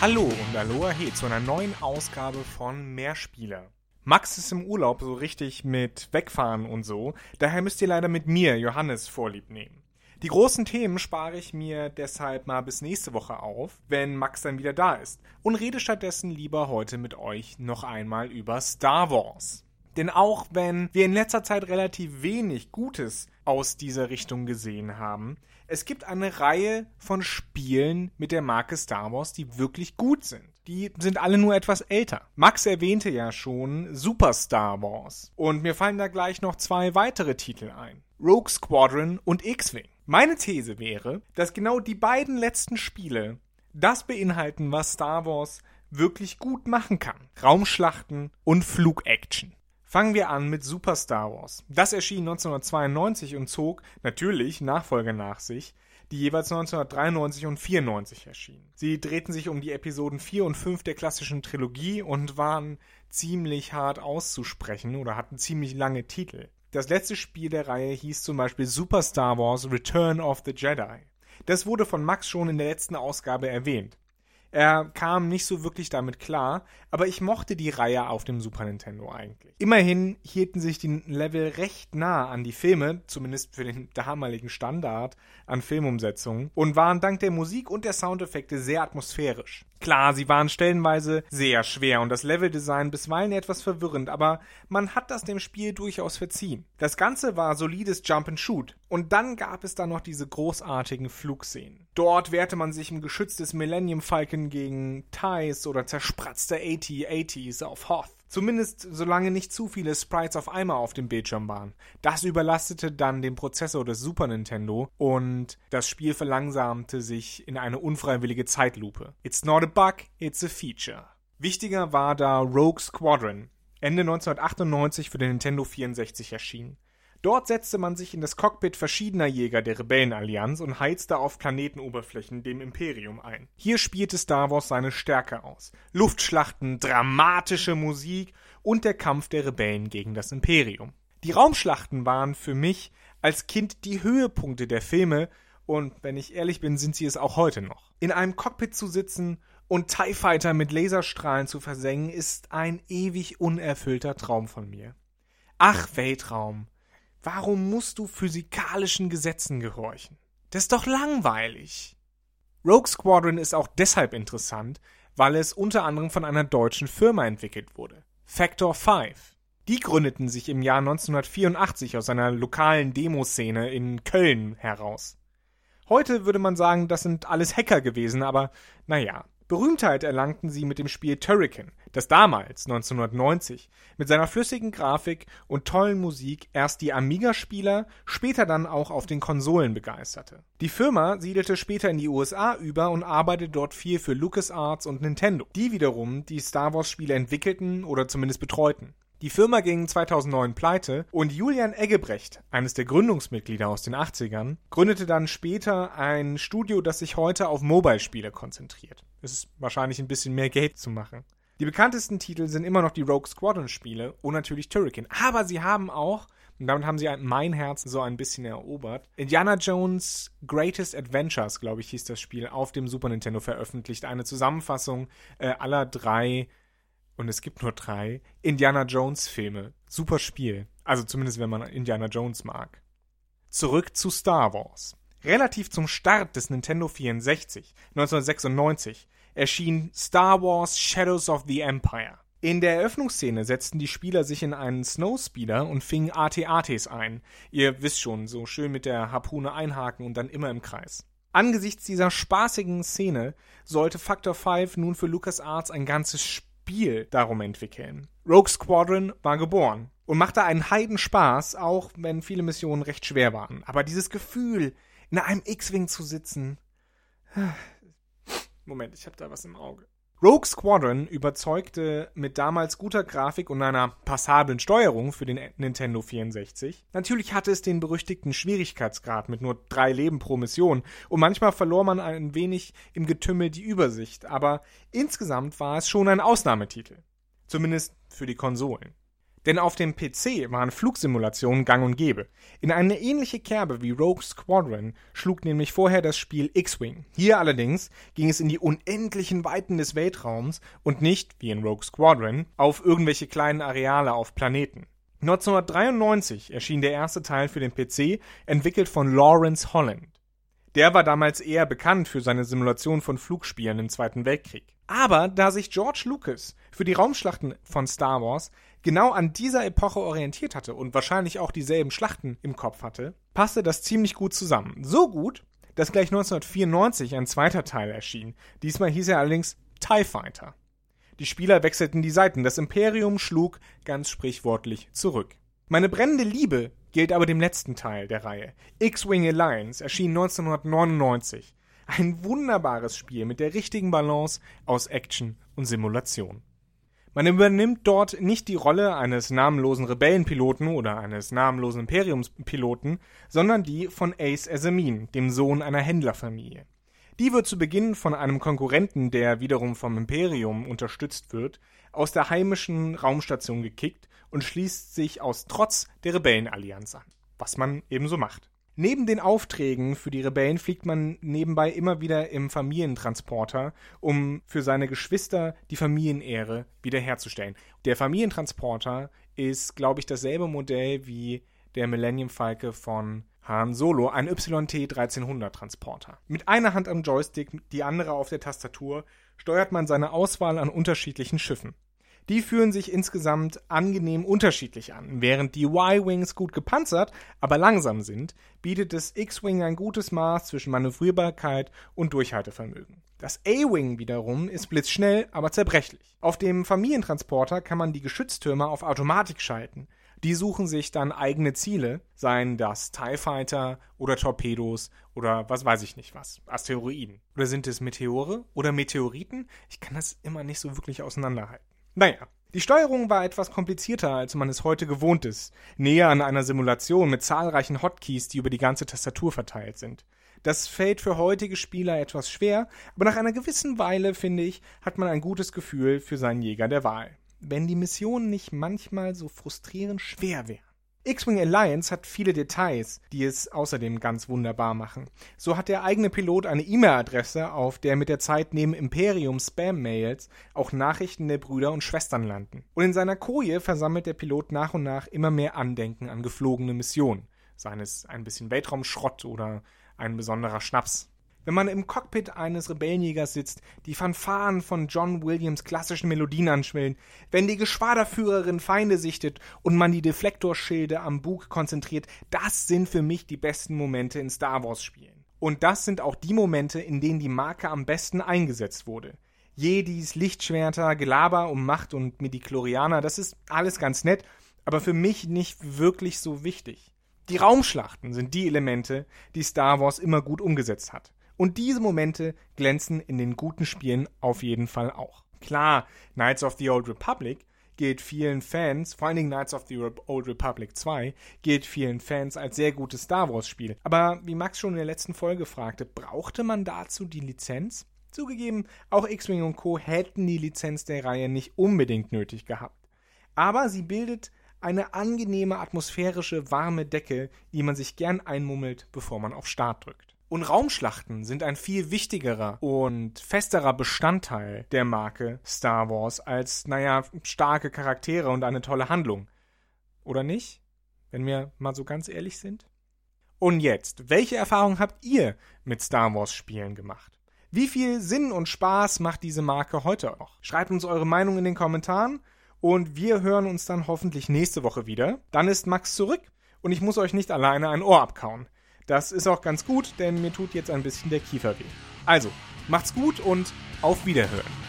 Hallo und Aloha he zu einer neuen Ausgabe von Mehrspieler. Max ist im Urlaub so richtig mit Wegfahren und so, daher müsst ihr leider mit mir, Johannes, Vorlieb nehmen. Die großen Themen spare ich mir deshalb mal bis nächste Woche auf, wenn Max dann wieder da ist, und rede stattdessen lieber heute mit euch noch einmal über Star Wars. Denn auch wenn wir in letzter Zeit relativ wenig Gutes aus dieser Richtung gesehen haben, es gibt eine Reihe von Spielen mit der Marke Star Wars, die wirklich gut sind. Die sind alle nur etwas älter. Max erwähnte ja schon Super Star Wars. Und mir fallen da gleich noch zwei weitere Titel ein. Rogue Squadron und X-Wing. Meine These wäre, dass genau die beiden letzten Spiele das beinhalten, was Star Wars wirklich gut machen kann. Raumschlachten und Flugaction. Fangen wir an mit Super Star Wars. Das erschien 1992 und zog natürlich Nachfolger nach sich, die jeweils 1993 und 94 erschienen. Sie drehten sich um die Episoden 4 und 5 der klassischen Trilogie und waren ziemlich hart auszusprechen oder hatten ziemlich lange Titel. Das letzte Spiel der Reihe hieß zum Beispiel Super Star Wars Return of the Jedi. Das wurde von Max schon in der letzten Ausgabe erwähnt. Er kam nicht so wirklich damit klar, aber ich mochte die Reihe auf dem Super Nintendo eigentlich. Immerhin hielten sich die Level recht nah an die Filme, zumindest für den damaligen Standard an Filmumsetzungen, und waren dank der Musik und der Soundeffekte sehr atmosphärisch. Klar, sie waren stellenweise sehr schwer und das Leveldesign bisweilen etwas verwirrend, aber man hat das dem Spiel durchaus verziehen. Das Ganze war solides Jump and Shoot. Und dann gab es da noch diese großartigen Flugszenen. Dort wehrte man sich im Geschütz des Millennium Falcon gegen Ties oder zerspratzte AT-ATs auf Hoth. Zumindest solange nicht zu viele Sprites auf einmal auf dem Bildschirm waren. Das überlastete dann den Prozessor des Super Nintendo und das Spiel verlangsamte sich in eine unfreiwillige Zeitlupe. It's not a bug, it's a feature. Wichtiger war da Rogue Squadron, Ende 1998 für den Nintendo 64 erschienen. Dort setzte man sich in das Cockpit verschiedener Jäger der Rebellenallianz und heizte auf Planetenoberflächen dem Imperium ein. Hier spielte Star Wars seine Stärke aus. Luftschlachten, dramatische Musik und der Kampf der Rebellen gegen das Imperium. Die Raumschlachten waren für mich als Kind die Höhepunkte der Filme und wenn ich ehrlich bin, sind sie es auch heute noch. In einem Cockpit zu sitzen und TIE Fighter mit Laserstrahlen zu versengen, ist ein ewig unerfüllter Traum von mir. Ach, Weltraum. Warum musst du physikalischen Gesetzen gehorchen? Das ist doch langweilig. Rogue Squadron ist auch deshalb interessant, weil es unter anderem von einer deutschen Firma entwickelt wurde. Factor 5. Die gründeten sich im Jahr 1984 aus einer lokalen Demoszene in Köln heraus. Heute würde man sagen, das sind alles Hacker gewesen, aber naja, Berühmtheit erlangten sie mit dem Spiel Turrican, das damals, 1990, mit seiner flüssigen Grafik und tollen Musik erst die Amiga-Spieler, später dann auch auf den Konsolen begeisterte. Die Firma siedelte später in die USA über und arbeitete dort viel für LucasArts und Nintendo, die wiederum die Star Wars-Spiele entwickelten oder zumindest betreuten. Die Firma ging 2009 pleite und Julian Eggebrecht, eines der Gründungsmitglieder aus den 80ern, gründete dann später ein Studio, das sich heute auf Mobile-Spiele konzentriert. Es ist wahrscheinlich ein bisschen mehr Geld zu machen. Die bekanntesten Titel sind immer noch die Rogue Squadron Spiele und natürlich Turrican. Aber sie haben auch, und damit haben sie mein Herz so ein bisschen erobert, Indiana Jones Greatest Adventures, glaube ich, hieß das Spiel, auf dem Super Nintendo veröffentlicht. Eine Zusammenfassung äh, aller drei und es gibt nur drei Indiana Jones Filme. Super Spiel. Also zumindest wenn man Indiana Jones mag. Zurück zu Star Wars. Relativ zum Start des Nintendo 64, 1996, erschien Star Wars Shadows of the Empire. In der Eröffnungsszene setzten die Spieler sich in einen Snowspeeder und fingen AT-ATs ein. Ihr wisst schon, so schön mit der Harpune einhaken und dann immer im Kreis. Angesichts dieser spaßigen Szene sollte Factor 5 nun für LucasArts ein ganzes Spiel Spiel darum entwickeln. Rogue Squadron war geboren und machte einen Heidenspaß, auch wenn viele Missionen recht schwer waren. Aber dieses Gefühl, in einem X-Wing zu sitzen. Moment, ich habe da was im Auge. Rogue Squadron überzeugte mit damals guter Grafik und einer passablen Steuerung für den Nintendo 64. Natürlich hatte es den berüchtigten Schwierigkeitsgrad mit nur drei Leben pro Mission und manchmal verlor man ein wenig im Getümmel die Übersicht, aber insgesamt war es schon ein Ausnahmetitel. Zumindest für die Konsolen. Denn auf dem PC waren Flugsimulationen gang und gäbe. In eine ähnliche Kerbe wie Rogue Squadron schlug nämlich vorher das Spiel X-Wing. Hier allerdings ging es in die unendlichen Weiten des Weltraums und nicht, wie in Rogue Squadron, auf irgendwelche kleinen Areale auf Planeten. 1993 erschien der erste Teil für den PC, entwickelt von Lawrence Holland. Der war damals eher bekannt für seine Simulation von Flugspielen im Zweiten Weltkrieg. Aber da sich George Lucas für die Raumschlachten von Star Wars genau an dieser Epoche orientiert hatte und wahrscheinlich auch dieselben Schlachten im Kopf hatte, passte das ziemlich gut zusammen. So gut, dass gleich 1994 ein zweiter Teil erschien. Diesmal hieß er allerdings TIE Fighter. Die Spieler wechselten die Seiten, das Imperium schlug ganz sprichwortlich zurück. Meine brennende Liebe gilt aber dem letzten Teil der Reihe. X-Wing Alliance erschien 1999. Ein wunderbares Spiel mit der richtigen Balance aus Action und Simulation. Man übernimmt dort nicht die Rolle eines namenlosen Rebellenpiloten oder eines namenlosen Imperiumspiloten, sondern die von Ace Asamin, dem Sohn einer Händlerfamilie. Die wird zu Beginn von einem Konkurrenten, der wiederum vom Imperium unterstützt wird, aus der heimischen Raumstation gekickt und schließt sich aus Trotz der Rebellenallianz an. Was man ebenso macht. Neben den Aufträgen für die Rebellen fliegt man nebenbei immer wieder im Familientransporter, um für seine Geschwister die Familienehre wiederherzustellen. Der Familientransporter ist, glaube ich, dasselbe Modell wie der Millennium Falke von Han Solo, ein YT-1300 Transporter. Mit einer Hand am Joystick, die andere auf der Tastatur, steuert man seine Auswahl an unterschiedlichen Schiffen. Die fühlen sich insgesamt angenehm unterschiedlich an. Während die Y-Wings gut gepanzert, aber langsam sind, bietet das X-Wing ein gutes Maß zwischen Manövrierbarkeit und Durchhaltevermögen. Das A-Wing wiederum ist blitzschnell, aber zerbrechlich. Auf dem Familientransporter kann man die Geschütztürme auf Automatik schalten. Die suchen sich dann eigene Ziele, seien das TIE Fighter oder Torpedos oder was weiß ich nicht was, Asteroiden. Oder sind es Meteore oder Meteoriten? Ich kann das immer nicht so wirklich auseinanderhalten. Naja, die Steuerung war etwas komplizierter, als man es heute gewohnt ist, näher an einer Simulation mit zahlreichen Hotkeys, die über die ganze Tastatur verteilt sind. Das fällt für heutige Spieler etwas schwer, aber nach einer gewissen Weile, finde ich, hat man ein gutes Gefühl für seinen Jäger der Wahl wenn die Missionen nicht manchmal so frustrierend schwer wären. X-Wing Alliance hat viele Details, die es außerdem ganz wunderbar machen. So hat der eigene Pilot eine E-Mail-Adresse, auf der mit der Zeit neben Imperium Spam-Mails auch Nachrichten der Brüder und Schwestern landen. Und in seiner Koje versammelt der Pilot nach und nach immer mehr Andenken an geflogene Missionen. Seien es ein bisschen Weltraumschrott oder ein besonderer Schnaps wenn man im Cockpit eines Rebellenjägers sitzt, die Fanfaren von John Williams klassischen Melodien anschwillen, wenn die Geschwaderführerin Feinde sichtet und man die Deflektorschilde am Bug konzentriert, das sind für mich die besten Momente in Star Wars Spielen. Und das sind auch die Momente, in denen die Marke am besten eingesetzt wurde. Jedis, Lichtschwerter, Gelaber um Macht und Midichlorianer, das ist alles ganz nett, aber für mich nicht wirklich so wichtig. Die Raumschlachten sind die Elemente, die Star Wars immer gut umgesetzt hat. Und diese Momente glänzen in den guten Spielen auf jeden Fall auch. Klar, Knights of the Old Republic gilt vielen Fans, vor allen Dingen Knights of the Old Republic 2, gilt vielen Fans als sehr gutes Star Wars Spiel. Aber wie Max schon in der letzten Folge fragte, brauchte man dazu die Lizenz? Zugegeben, auch X-Wing und Co. hätten die Lizenz der Reihe nicht unbedingt nötig gehabt. Aber sie bildet eine angenehme atmosphärische warme Decke, die man sich gern einmummelt, bevor man auf Start drückt. Und Raumschlachten sind ein viel wichtigerer und festerer Bestandteil der Marke Star Wars als, naja, starke Charaktere und eine tolle Handlung. Oder nicht? Wenn wir mal so ganz ehrlich sind? Und jetzt, welche Erfahrungen habt ihr mit Star Wars Spielen gemacht? Wie viel Sinn und Spaß macht diese Marke heute noch? Schreibt uns eure Meinung in den Kommentaren und wir hören uns dann hoffentlich nächste Woche wieder. Dann ist Max zurück und ich muss euch nicht alleine ein Ohr abkauen. Das ist auch ganz gut, denn mir tut jetzt ein bisschen der Kiefer weh. Also, macht's gut und auf Wiederhören.